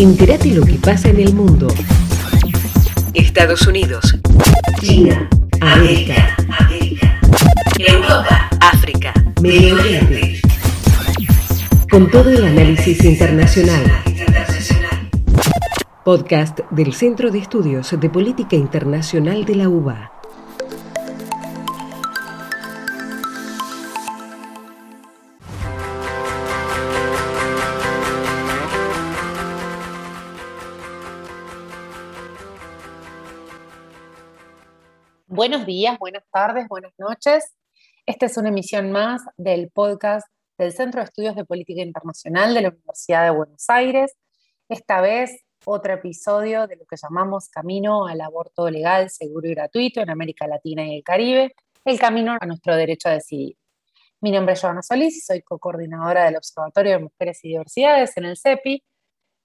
Entérate lo que pasa en el mundo. Estados Unidos. China. América. Europa. África. Medio Oriente. Con todo el análisis internacional. Podcast del Centro de Estudios de Política Internacional de la UBA. Buenos días, buenas tardes, buenas noches. Esta es una emisión más del podcast del Centro de Estudios de Política Internacional de la Universidad de Buenos Aires. Esta vez otro episodio de lo que llamamos Camino al aborto legal, seguro y gratuito en América Latina y el Caribe, el camino a nuestro derecho a decidir. Mi nombre es Joana Solís y soy co-coordinadora del Observatorio de Mujeres y Diversidades en el CEPI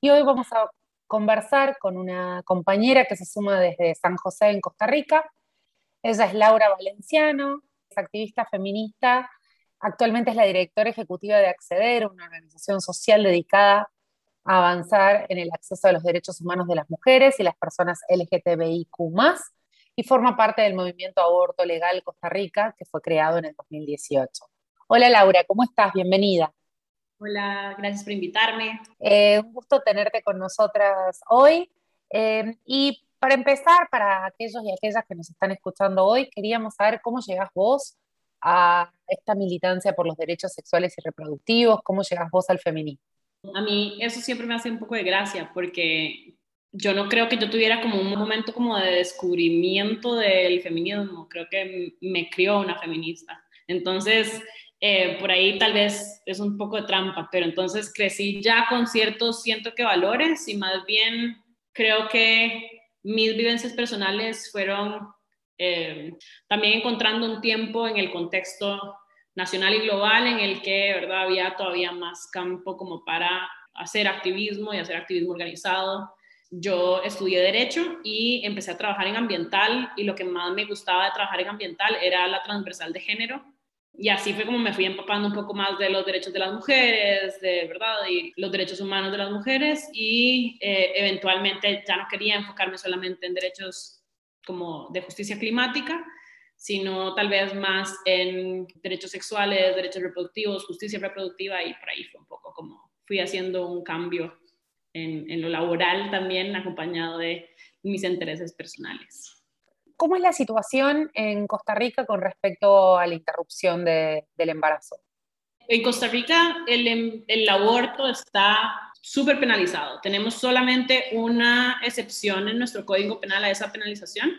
y hoy vamos a conversar con una compañera que se suma desde San José en Costa Rica, ella es Laura Valenciano, es activista feminista, actualmente es la directora ejecutiva de Acceder, una organización social dedicada a avanzar en el acceso a los derechos humanos de las mujeres y las personas LGTBIQ y forma parte del movimiento Aborto Legal Costa Rica, que fue creado en el 2018. Hola Laura, ¿cómo estás? Bienvenida. Hola, gracias por invitarme. Eh, un gusto tenerte con nosotras hoy. Eh, y para empezar, para aquellos y aquellas que nos están escuchando hoy, queríamos saber cómo llegas vos a esta militancia por los derechos sexuales y reproductivos, cómo llegas vos al feminismo. A mí eso siempre me hace un poco de gracia porque yo no creo que yo tuviera como un momento como de descubrimiento del feminismo, creo que me crió una feminista. Entonces, eh, por ahí tal vez es un poco de trampa, pero entonces crecí ya con ciertos, siento que valores y más bien creo que mis vivencias personales fueron eh, también encontrando un tiempo en el contexto nacional y global en el que había todavía más campo como para hacer activismo y hacer activismo organizado. Yo estudié derecho y empecé a trabajar en ambiental y lo que más me gustaba de trabajar en ambiental era la transversal de género y así fue como me fui empapando un poco más de los derechos de las mujeres, de verdad, y los derechos humanos de las mujeres. Y eh, eventualmente ya no quería enfocarme solamente en derechos como de justicia climática, sino tal vez más en derechos sexuales, derechos reproductivos, justicia reproductiva. Y por ahí fue un poco como fui haciendo un cambio en, en lo laboral también acompañado de mis intereses personales. ¿Cómo es la situación en Costa Rica con respecto a la interrupción del embarazo? En Costa Rica el, em, el aborto está súper penalizado. Tenemos solamente una excepción en nuestro Código Penal a esa penalización,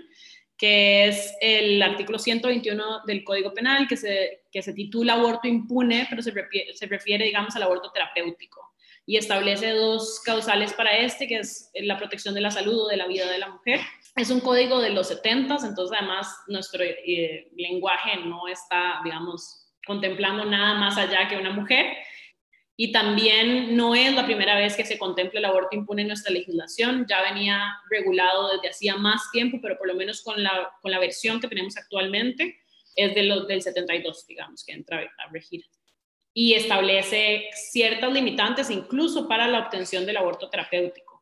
que es el artículo 121 del Código Penal, que se, que se titula aborto impune, pero se refiere, se refiere, digamos, al aborto terapéutico. Y establece dos causales para este, que es la protección de la salud o de la vida de la mujer es un código de los 70, entonces además nuestro eh, lenguaje no está, digamos, contemplando nada más allá que una mujer. Y también no es la primera vez que se contempla el aborto impune en nuestra legislación, ya venía regulado desde hacía más tiempo, pero por lo menos con la, con la versión que tenemos actualmente es de los del 72, digamos, que entra a regir. Y establece ciertas limitantes incluso para la obtención del aborto terapéutico.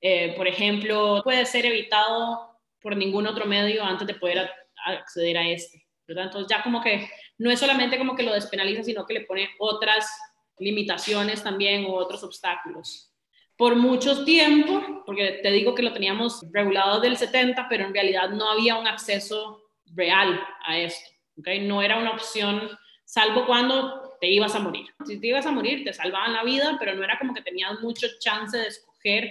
Eh, por ejemplo, puede ser evitado por ningún otro medio antes de poder acceder a este. ¿verdad? Entonces ya como que no es solamente como que lo despenaliza, sino que le pone otras limitaciones también o otros obstáculos. Por mucho tiempo, porque te digo que lo teníamos regulado del 70, pero en realidad no había un acceso real a esto. ¿okay? No era una opción, salvo cuando te ibas a morir. Si te ibas a morir, te salvaban la vida, pero no era como que tenías mucho chance de escoger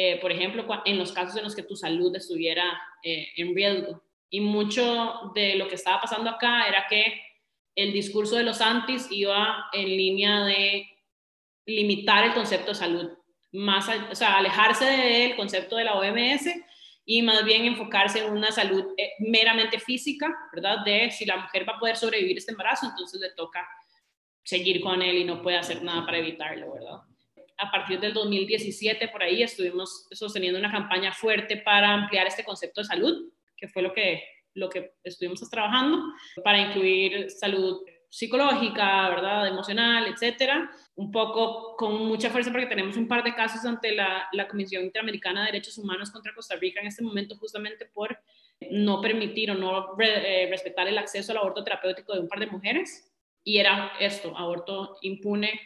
eh, por ejemplo, en los casos en los que tu salud estuviera eh, en riesgo. Y mucho de lo que estaba pasando acá era que el discurso de los antis iba en línea de limitar el concepto de salud, más, o sea, alejarse del concepto de la OMS y más bien enfocarse en una salud eh, meramente física, ¿verdad? De si la mujer va a poder sobrevivir este embarazo, entonces le toca seguir con él y no puede hacer nada para evitarlo, ¿verdad? A partir del 2017 por ahí estuvimos sosteniendo una campaña fuerte para ampliar este concepto de salud, que fue lo que, lo que estuvimos trabajando, para incluir salud psicológica, ¿verdad? Emocional, etcétera. Un poco con mucha fuerza porque tenemos un par de casos ante la, la Comisión Interamericana de Derechos Humanos contra Costa Rica en este momento justamente por no permitir o no eh, respetar el acceso al aborto terapéutico de un par de mujeres. Y era esto, aborto impune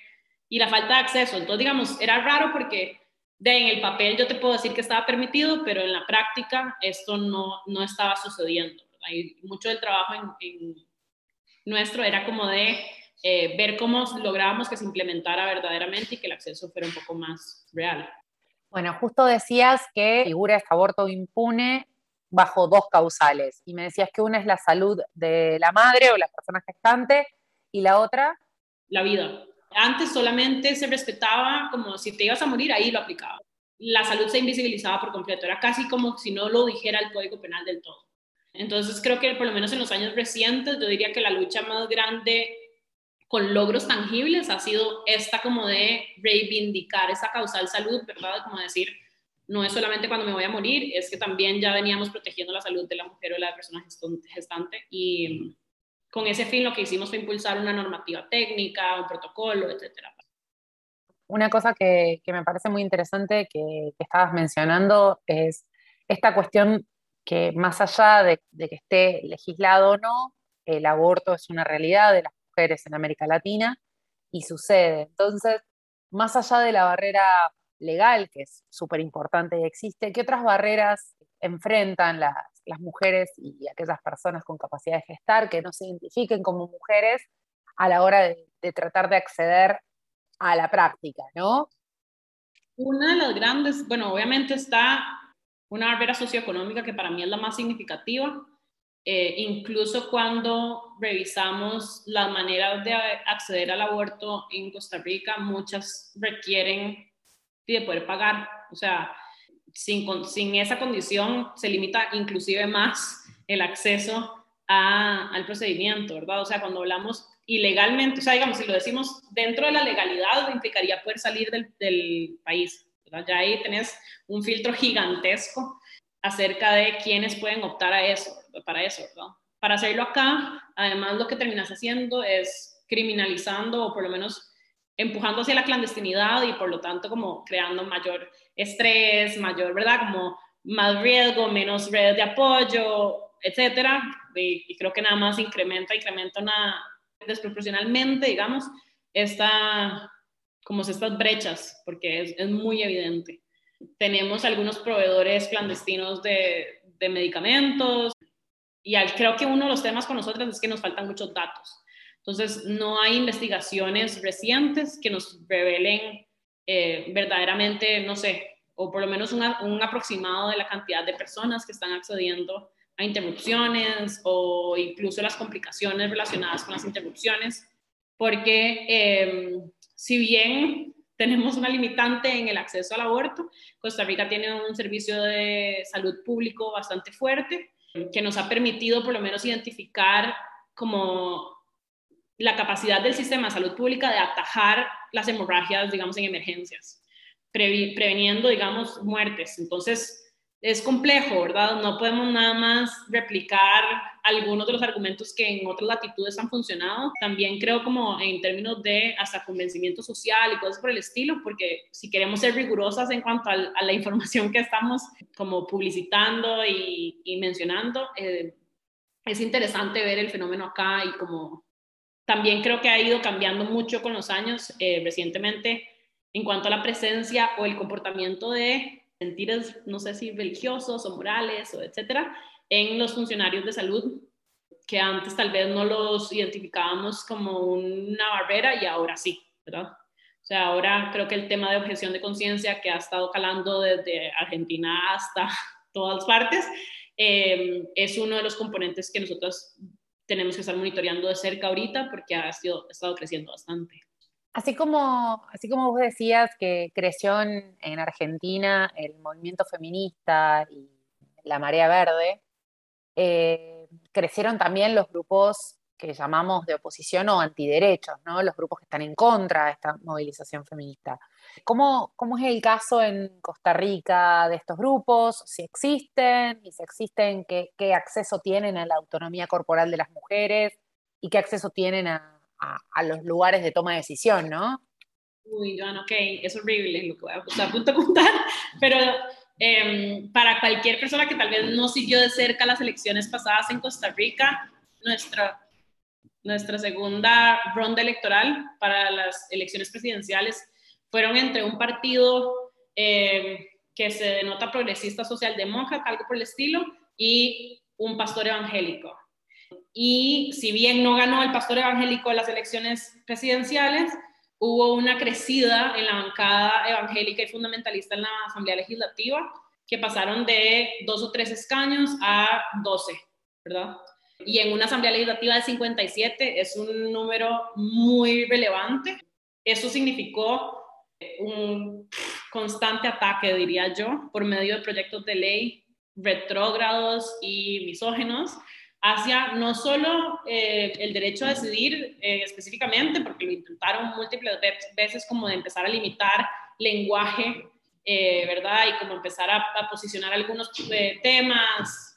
y la falta de acceso. Entonces, digamos, era raro porque de en el papel yo te puedo decir que estaba permitido, pero en la práctica esto no, no estaba sucediendo. Hay mucho del trabajo en nuestro era como de eh, ver cómo lográbamos que se implementara verdaderamente y que el acceso fuera un poco más real. Bueno, justo decías que figura este aborto impune bajo dos causales y me decías que una es la salud de la madre o la persona gestante y la otra la vida. Antes solamente se respetaba como si te ibas a morir, ahí lo aplicaba. La salud se invisibilizaba por completo, era casi como si no lo dijera el Código Penal del todo. Entonces creo que por lo menos en los años recientes yo diría que la lucha más grande con logros tangibles ha sido esta como de reivindicar esa causal salud, ¿verdad? Como decir, no es solamente cuando me voy a morir, es que también ya veníamos protegiendo la salud de la mujer o de la persona gestante y con ese fin lo que hicimos fue impulsar una normativa técnica, un protocolo, etcétera. Una cosa que, me parece muy interesante que, que estabas mencionando es esta cuestión que más allá de, que esté legislado o no, el aborto es una realidad de las mujeres en América Latina y sucede. Entonces, más allá de la barrera legal, que es súper importante y existe, ¿qué otras barreras enfrentan las, mujeres y aquellas personas con capacidad de gestar que no se identifiquen como mujeres a la hora de, de tratar de acceder a la práctica, ¿no? Una de las grandes, bueno, obviamente está una barrera socioeconómica que para mí es la más significativa. Eh, incluso cuando revisamos las maneras de acceder al aborto en Costa Rica, muchas requieren de poder pagar. O sea, sin, sin esa condición se limita inclusive más el acceso al procedimiento, ¿verdad? O sea, cuando hablamos ilegalmente, o sea, digamos, si lo decimos dentro de la legalidad, implicaría poder salir del, del país. Ya ahí tenés un filtro gigantesco acerca de quiénes pueden optar a eso, para eso, Para hacerlo acá, además lo que terminas haciendo es criminalizando o por lo menos empujando hacia la clandestinidad y por lo tanto como creando mayor estrés, mayor, ¿verdad? Como más riesgo, menos redes de apoyo, etcétera. Y, creo que nada más incrementa, incrementa una desproporcionalmente, digamos, esta, como estas brechas, porque es, es muy evidente. Tenemos algunos proveedores clandestinos de, de medicamentos y al, creo que uno de los temas con nosotros es que nos faltan muchos datos. Entonces, no hay investigaciones recientes que nos revelen eh, verdaderamente, no sé, o por lo menos un aproximado de la cantidad de personas que están accediendo a interrupciones o incluso las complicaciones relacionadas con las interrupciones, porque eh, si bien tenemos una limitante en el acceso al aborto. Costa Rica tiene un servicio de salud público bastante fuerte que nos ha permitido por lo menos identificar como la capacidad del sistema de salud pública de atajar las hemorragias, digamos, en emergencias, preveniendo, digamos, muertes. Entonces, es complejo, ¿verdad? No podemos nada más replicar algunos de los argumentos que en otras latitudes han funcionado. También creo como en términos de hasta convencimiento social y cosas por el estilo, porque si queremos ser rigurosas en cuanto a, la información que estamos como publicitando y, mencionando, eh, es interesante ver el fenómeno acá y como también creo que ha ido cambiando mucho con los años eh, recientemente en cuanto a la presencia o el comportamiento de sentires, no sé si religiosos o morales o etcétera, en los funcionarios de salud que antes tal vez no los identificábamos como una barrera y ahora sí, ¿verdad? O sea, ahora creo que el tema de objeción de conciencia que ha estado calando desde Argentina hasta todas partes eh, es uno de los componentes que nosotros tenemos que estar monitoreando de cerca ahorita porque ha, sido, estado creciendo bastante. Así como, así como vos decías que creció en, Argentina el movimiento feminista y la marea verde, eh, crecieron también los grupos que llamamos de oposición o antiderechos, ¿no? los grupos que están en contra de esta movilización feminista. ¿Cómo, cómo es el caso en Costa Rica de estos grupos? Si existen, y si existen, ¿qué, qué acceso tienen a la autonomía corporal de las mujeres y qué acceso tienen a, a, los lugares de toma de decisión, ¿no? Uy, Joan, ok, es horrible lo que voy a, a punto de contar, pero em, para cualquier persona que tal vez no siguió de cerca las elecciones pasadas en Costa Rica, nuestra, nuestra segunda ronda electoral para las elecciones presidenciales fueron entre un partido em, que se denota progresista socialdemócrata, algo por el estilo, y un pastor evangélico. Y si bien no ganó el pastor evangélico las elecciones presidenciales, hubo una crecida en la bancada evangélica y fundamentalista en la Asamblea Legislativa, que pasaron de dos o tres escaños a doce, ¿verdad? Y en una Asamblea Legislativa de 57 es un número muy relevante. Eso significó un constante ataque, diría yo, por medio de proyectos de ley retrógrados y misógenos hacia no solo eh, el derecho a decidir eh, específicamente, porque lo intentaron múltiples veces como de empezar a limitar lenguaje, eh, ¿verdad? Y como empezar a posicionar algunos temas,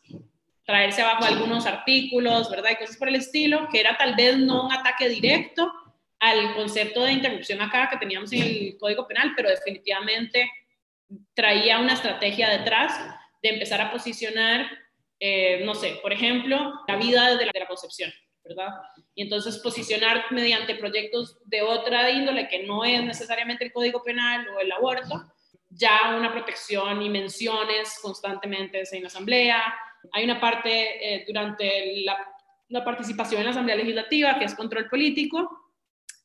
traerse abajo algunos artículos, ¿verdad? Y cosas por el estilo, que era tal vez no un ataque directo al concepto de interrupción acá que teníamos en el Código Penal, pero definitivamente traía una estrategia detrás de empezar a posicionar eh, no sé, por ejemplo, la vida desde la, de la concepción, ¿verdad? Y entonces posicionar mediante proyectos de otra índole que no es necesariamente el Código Penal o el aborto, ya una protección y menciones constantemente en la Asamblea. Hay una parte eh, durante la, la participación en la Asamblea Legislativa que es control político,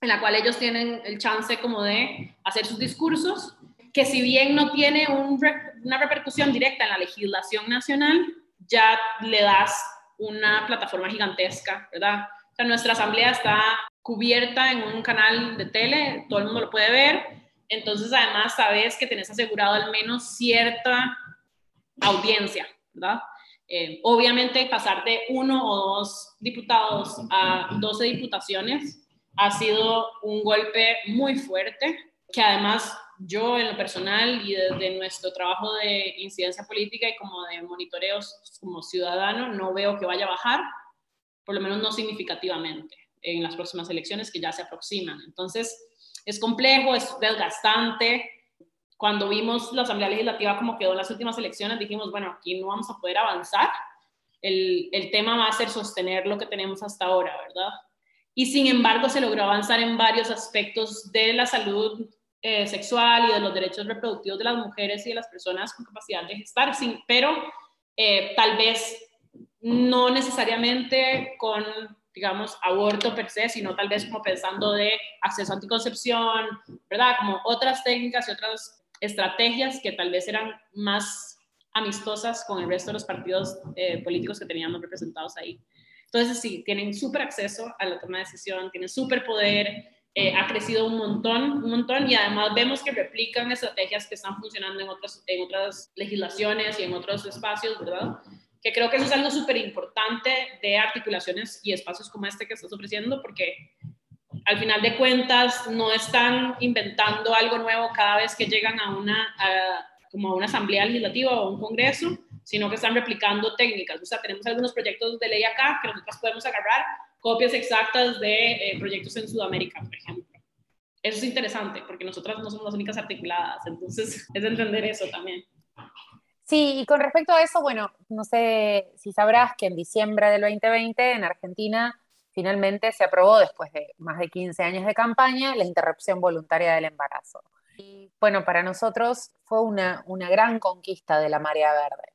en la cual ellos tienen el chance como de hacer sus discursos, que si bien no tiene una repercusión directa en la legislación nacional, ya le das una plataforma gigantesca, ¿verdad? O sea, nuestra asamblea está cubierta en un canal de tele, todo el mundo lo puede ver, entonces además sabes que tenés asegurado al menos cierta audiencia, ¿verdad? Eh, obviamente pasar de uno o dos diputados a 12 diputaciones ha sido un golpe muy fuerte, que además yo en lo personal y desde nuestro trabajo de incidencia política y como de monitoreos como ciudadano, no veo que vaya a bajar, por lo menos no significativamente, en las próximas elecciones que ya se aproximan. Entonces, es complejo, es desgastante. Cuando vimos la Asamblea Legislativa como quedó en las últimas elecciones, dijimos, bueno, aquí no vamos a poder avanzar. El, el tema va a ser sostener lo que tenemos hasta ahora, ¿verdad? Y sin embargo, se logró avanzar en varios aspectos de la salud eh, sexual y de los derechos reproductivos de las mujeres y de las personas con capacidad de gestar, sin, pero eh, tal vez no necesariamente con, digamos, aborto per se, sino tal vez como pensando de acceso a anticoncepción, ¿verdad? Como otras técnicas y otras estrategias que tal vez eran más amistosas con el resto de los partidos eh, políticos que teníamos representados ahí. Entonces, sí, tienen súper acceso a la toma de decisión, tienen súper poder, eh, ha crecido un montón, un montón y además vemos que replican estrategias que están funcionando en otras, en otras legislaciones y en otros espacios, ¿verdad? Que creo que eso es algo súper importante de articulaciones y espacios como este que estás ofreciendo porque al final de cuentas no están inventando algo nuevo cada vez que llegan a una, como a una asamblea legislativa o a un congreso, sino que están replicando técnicas. O sea, tenemos algunos proyectos de ley acá que nosotros podemos agarrar copias exactas de eh, proyectos en Sudamérica, por ejemplo. Eso es interesante porque nosotras no somos las únicas articuladas, entonces es entender eso también. Sí, y con respecto a eso, bueno, no sé si sabrás que en diciembre del 2020 en Argentina finalmente se aprobó, después de más de 15 años de campaña, la interrupción voluntaria del embarazo. Y bueno, para nosotros fue una, una gran conquista de la marea verde.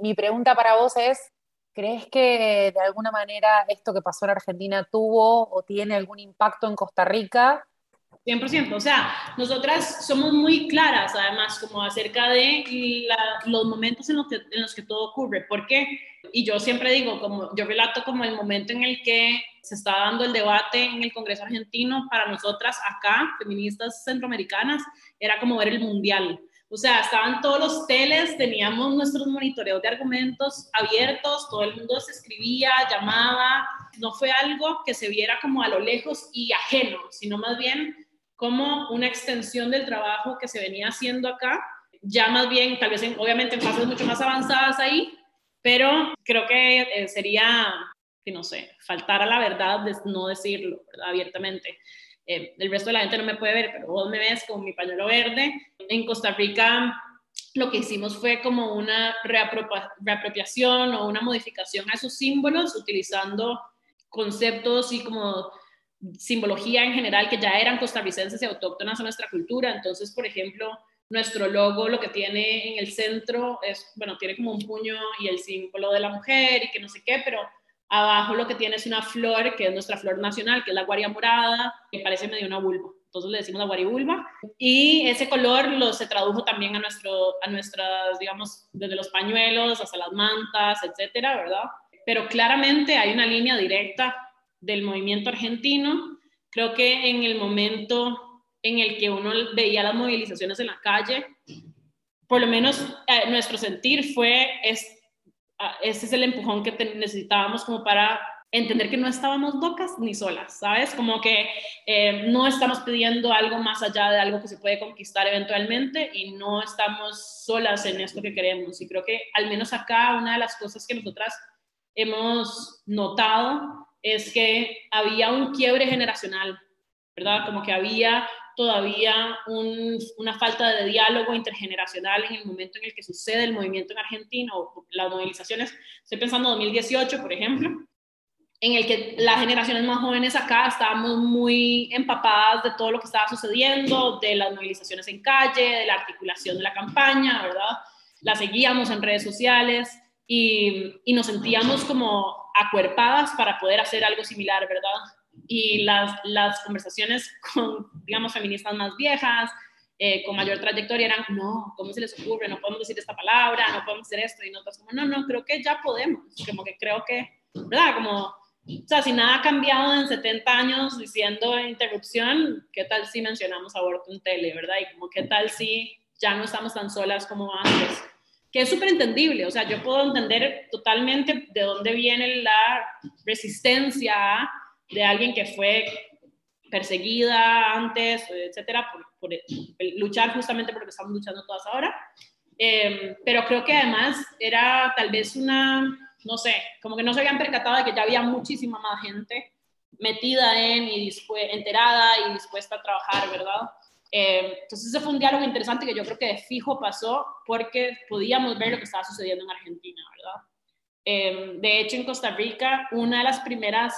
Mi pregunta para vos es, ¿Crees que de alguna manera esto que pasó en Argentina tuvo o tiene algún impacto en Costa Rica? 100%, o sea, nosotras somos muy claras además como acerca de los momentos en los, que, en los que todo ocurre. ¿Por qué? Y yo siempre digo, como yo relato como el momento en el que se está dando el debate en el Congreso argentino, para nosotras acá, feministas centroamericanas, era como ver el mundial. O sea, estaban todos los teles, teníamos nuestros monitoreos de argumentos abiertos, todo el mundo se escribía, llamaba. No fue algo que se viera como a lo lejos y ajeno, sino más bien como una extensión del trabajo que se venía haciendo acá, ya más bien, tal vez obviamente en fases mucho más avanzadas ahí, pero creo que eh, sería que no sé, faltar a la verdad de no decirlo abiertamente. Eh, el resto de la gente no me puede ver, pero vos me ves con mi pañuelo verde. En Costa Rica lo que hicimos fue como una reapropiación o una modificación a esos símbolos utilizando conceptos y como simbología en general que ya eran costarricenses y autóctonas a nuestra cultura. Entonces, por ejemplo, nuestro logo lo que tiene en el centro es, bueno, tiene como un puño y el símbolo de la mujer y que no sé qué, pero abajo lo que tiene es una flor que es nuestra flor nacional, que es la guaria morada, que parece medio una vulva. Entonces le decimos la guaribulva. Y ese color lo, se tradujo también a, nuestro, a nuestras, digamos, desde los pañuelos hasta las mantas, etcétera, ¿verdad? Pero claramente hay una línea directa del movimiento argentino. Creo que en el momento en el que uno veía las movilizaciones en la calle, por lo menos eh, nuestro sentir fue, es, ese es el empujón que necesitábamos como para entender que no estábamos locas ni solas, ¿sabes? Como que eh, no estamos pidiendo algo más allá de algo que se puede conquistar eventualmente y no estamos solas en esto que queremos. Y creo que al menos acá una de las cosas que nosotras hemos notado es que había un quiebre generacional, ¿verdad? Como que había todavía una falta de diálogo intergeneracional en el momento en el que sucede el movimiento en Argentina o las movilizaciones. Estoy pensando en 2018, por ejemplo, en el que las generaciones más jóvenes acá estábamos muy empapadas de todo lo que estaba sucediendo, de las movilizaciones en calle, de la articulación de la campaña, ¿verdad? La seguíamos en redes sociales y, y nos sentíamos como acuerpadas para poder hacer algo similar, ¿verdad? Y las, las conversaciones con, digamos, feministas más viejas, eh, con mayor trayectoria, eran, no, ¿cómo se les ocurre? No podemos decir esta palabra, no podemos hacer esto. Y nosotros como, no, no, creo que ya podemos. Como que creo que, ¿verdad? Como, o sea, si nada ha cambiado en 70 años diciendo interrupción, ¿qué tal si mencionamos aborto en tele, verdad? Y como, ¿qué tal si ya no estamos tan solas como antes? Que es súper entendible, o sea, yo puedo entender totalmente de dónde viene la resistencia de alguien que fue perseguida antes, etcétera, por, luchar justamente por lo que estamos luchando todas ahora. Em, pero creo que además era tal vez una, no sé, como que no se habían percatado de que ya había muchísima más gente metida en y enterada y dispuesta a trabajar, ¿verdad? Eh, entonces ese fue un diálogo interesante que yo creo que de fijo pasó porque podíamos ver lo que estaba sucediendo en Argentina, ¿verdad? Eh, de hecho, en Costa Rica, una de las primeras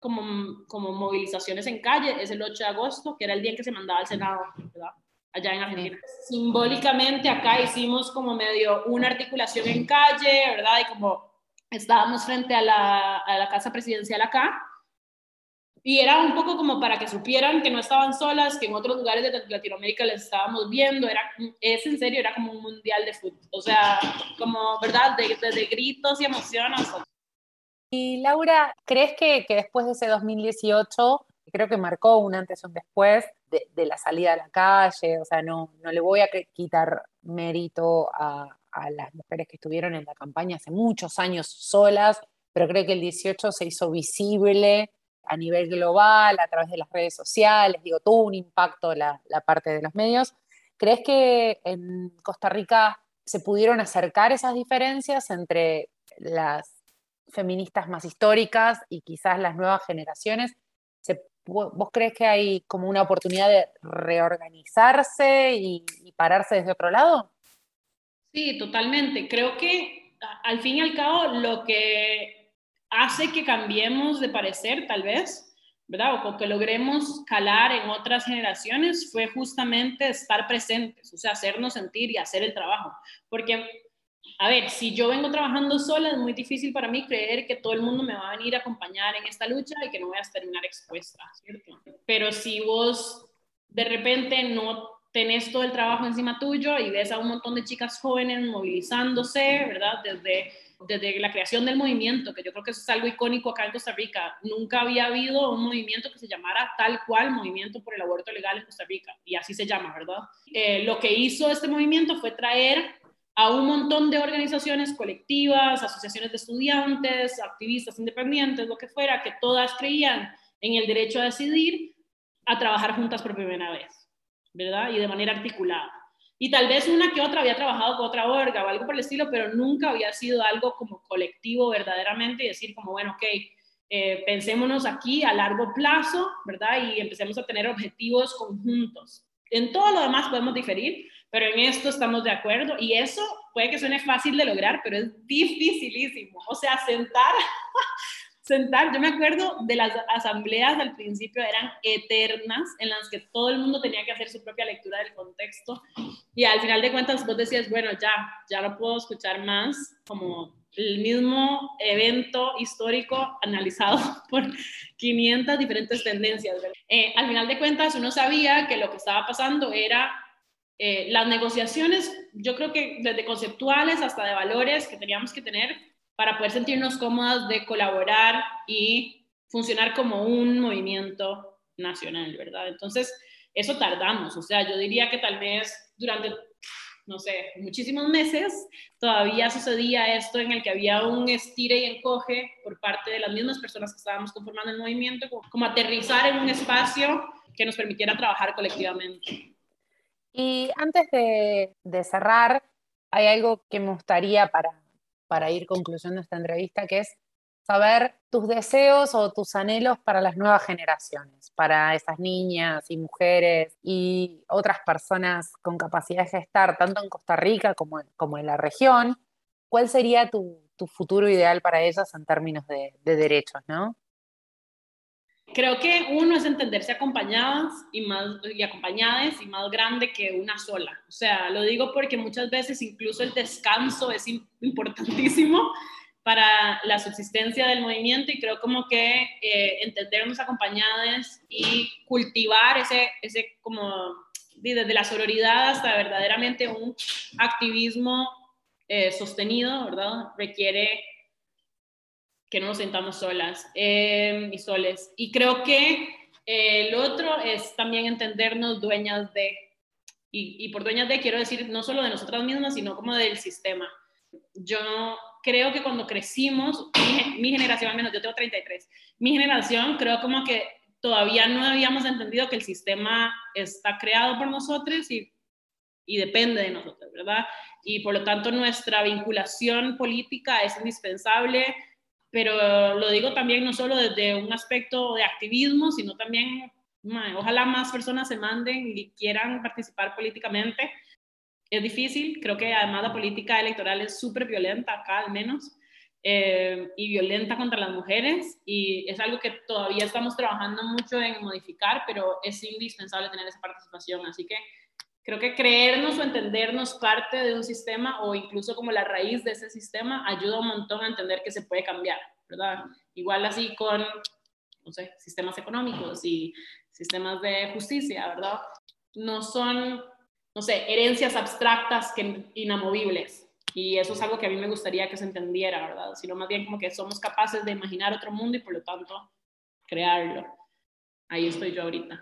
como, como movilizaciones en calle es el 8 de agosto, que era el día en que se mandaba al Senado, ¿verdad? Allá en Argentina. Simbólicamente acá hicimos como medio una articulación en calle, ¿verdad? Y como estábamos frente a la, a la casa presidencial acá, y era un poco como para que supieran que no estaban solas, que en otros lugares de Latinoamérica les estábamos viendo, era, es en serio, era como un mundial de fútbol, o sea, como, ¿verdad? Desde de, gritos y emociones. Y Laura, ¿crees que, que, después de ese 2018, creo que marcó un antes y un después de, de, la salida a la calle, o sea, no, no le voy a quitar mérito a, a las mujeres que estuvieron en la campaña hace muchos años solas, pero creo que el 18 se hizo visible a nivel global, a través de las redes sociales, digo, tuvo un impacto la, la parte de los medios. ¿Crees que en Costa Rica se pudieron acercar esas diferencias entre las feministas más históricas y quizás las nuevas generaciones? ¿Vos crees que hay como una oportunidad de reorganizarse y, y, pararse desde otro lado? Sí, totalmente. Creo que al fin y al cabo lo que hace que cambiemos de parecer, tal vez, ¿verdad? O que logremos calar en otras generaciones fue justamente estar presentes, o sea, hacernos sentir y hacer el trabajo. Porque, a ver, si yo vengo trabajando sola, es muy difícil para mí creer que todo el mundo me va a venir a acompañar en esta lucha y que no voy a terminar expuesta, ¿cierto? Pero si vos de repente no tenés todo el trabajo encima tuyo y ves a un montón de chicas jóvenes movilizándose, ¿verdad? Desde desde la creación del movimiento, que yo creo que eso es algo icónico acá en Costa Rica, nunca había habido un movimiento que se llamara tal cual Movimiento por el Aborto Legal en Costa Rica, y así se llama, ¿verdad? Eh, lo que hizo este movimiento fue traer a un montón de organizaciones colectivas, asociaciones de estudiantes, activistas independientes, lo que fuera, que todas creían en el derecho a decidir, a trabajar juntas por primera vez, ¿verdad? Y de manera articulada. Y tal vez una que otra había trabajado con otra orga o algo por el estilo, pero nunca había sido algo como colectivo verdaderamente y decir como, bueno, ok, eh, pensémonos aquí a largo plazo, ¿verdad? Y empecemos a tener objetivos conjuntos. En todo lo demás podemos diferir, pero en esto estamos de acuerdo y eso puede que suene fácil de lograr, pero es dificilísimo. O sea, sentar sentar, yo me acuerdo de las asambleas al principio eran eternas, en las que todo el mundo tenía que hacer su propia lectura del contexto y al final de cuentas vos decías, bueno, ya, ya no puedo escuchar más como el mismo evento histórico analizado por 500 diferentes tendencias. Eh, al final de cuentas uno sabía que lo que estaba pasando era eh, las negociaciones, yo creo que desde conceptuales hasta de valores que teníamos que tener para poder sentirnos cómodas de colaborar y funcionar como un movimiento nacional, ¿verdad? Entonces, eso tardamos, o sea, yo diría que tal vez durante, no sé, muchísimos meses todavía sucedía esto en el que había un estire y encoge por parte de las mismas personas que estábamos conformando el movimiento, como, aterrizar en un espacio que nos permitiera trabajar colectivamente. Y antes de, de cerrar, hay algo que me gustaría para para ir concluyendo esta entrevista, que es saber tus deseos o tus anhelos para las nuevas generaciones, para esas niñas y mujeres y otras personas con capacidad de gestar, tanto en Costa Rica como en, la región. ¿Cuál sería tu, futuro ideal para ellas en términos de, de derechos, no? Creo que uno es entenderse acompañadas y, más, y acompañadas y más grande que una sola. O sea, lo digo porque muchas veces incluso el descanso es importantísimo para la subsistencia del movimiento y creo como que eh, entendernos acompañadas y cultivar ese, ese como desde la sororidad hasta verdaderamente un activismo eh, sostenido, ¿verdad? Requiere que no nos sentamos solas eh, y soles. Y creo que eh, el otro es también entendernos dueñas de, y, por dueñas de quiero decir no solo de nosotras mismas, sino como del sistema. Yo creo que cuando crecimos, mi, generación, al menos yo tengo 33, mi generación creo como que todavía no habíamos entendido que el sistema está creado por nosotros y, y depende de nosotros, ¿verdad? Y por lo tanto nuestra vinculación política es indispensable pero lo digo también no solo desde un aspecto de activismo, sino también, ojalá más personas se manden y quieran participar políticamente. Es difícil, creo que además la política electoral es súper violenta acá al menos, eh, y violenta contra las mujeres, y es algo que todavía estamos trabajando mucho en modificar, pero es indispensable tener esa participación, así que creo que creernos o entendernos parte de un sistema o incluso como la raíz de ese sistema ayuda un montón a entender que se puede cambiar, ¿verdad? Igual así con, no sé, sistemas económicos y sistemas de justicia, ¿verdad? No son, no sé, herencias abstractas que inamovibles. Y eso es algo que a mí me gustaría que se entendiera, ¿verdad? Sino más bien como que somos capaces de imaginar otro mundo y por lo tanto crearlo. Ahí estoy yo ahorita.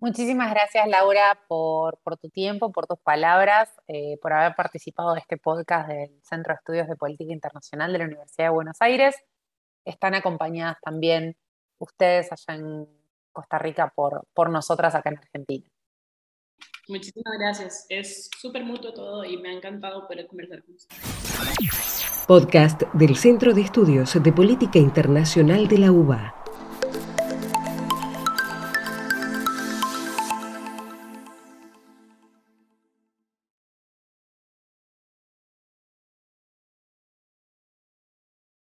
Muchísimas gracias, Laura, por, tu tiempo, por tus palabras, eh, por haber participado de este podcast del Centro de Estudios de Política Internacional de la Universidad de Buenos Aires. Están acompañadas también ustedes allá en Costa Rica por, por nosotras acá en Argentina. Muchísimas gracias. Es súper mutuo todo y me ha encantado poder conversar con ustedes. Podcast del Centro de Estudios de Política Internacional de la UBA.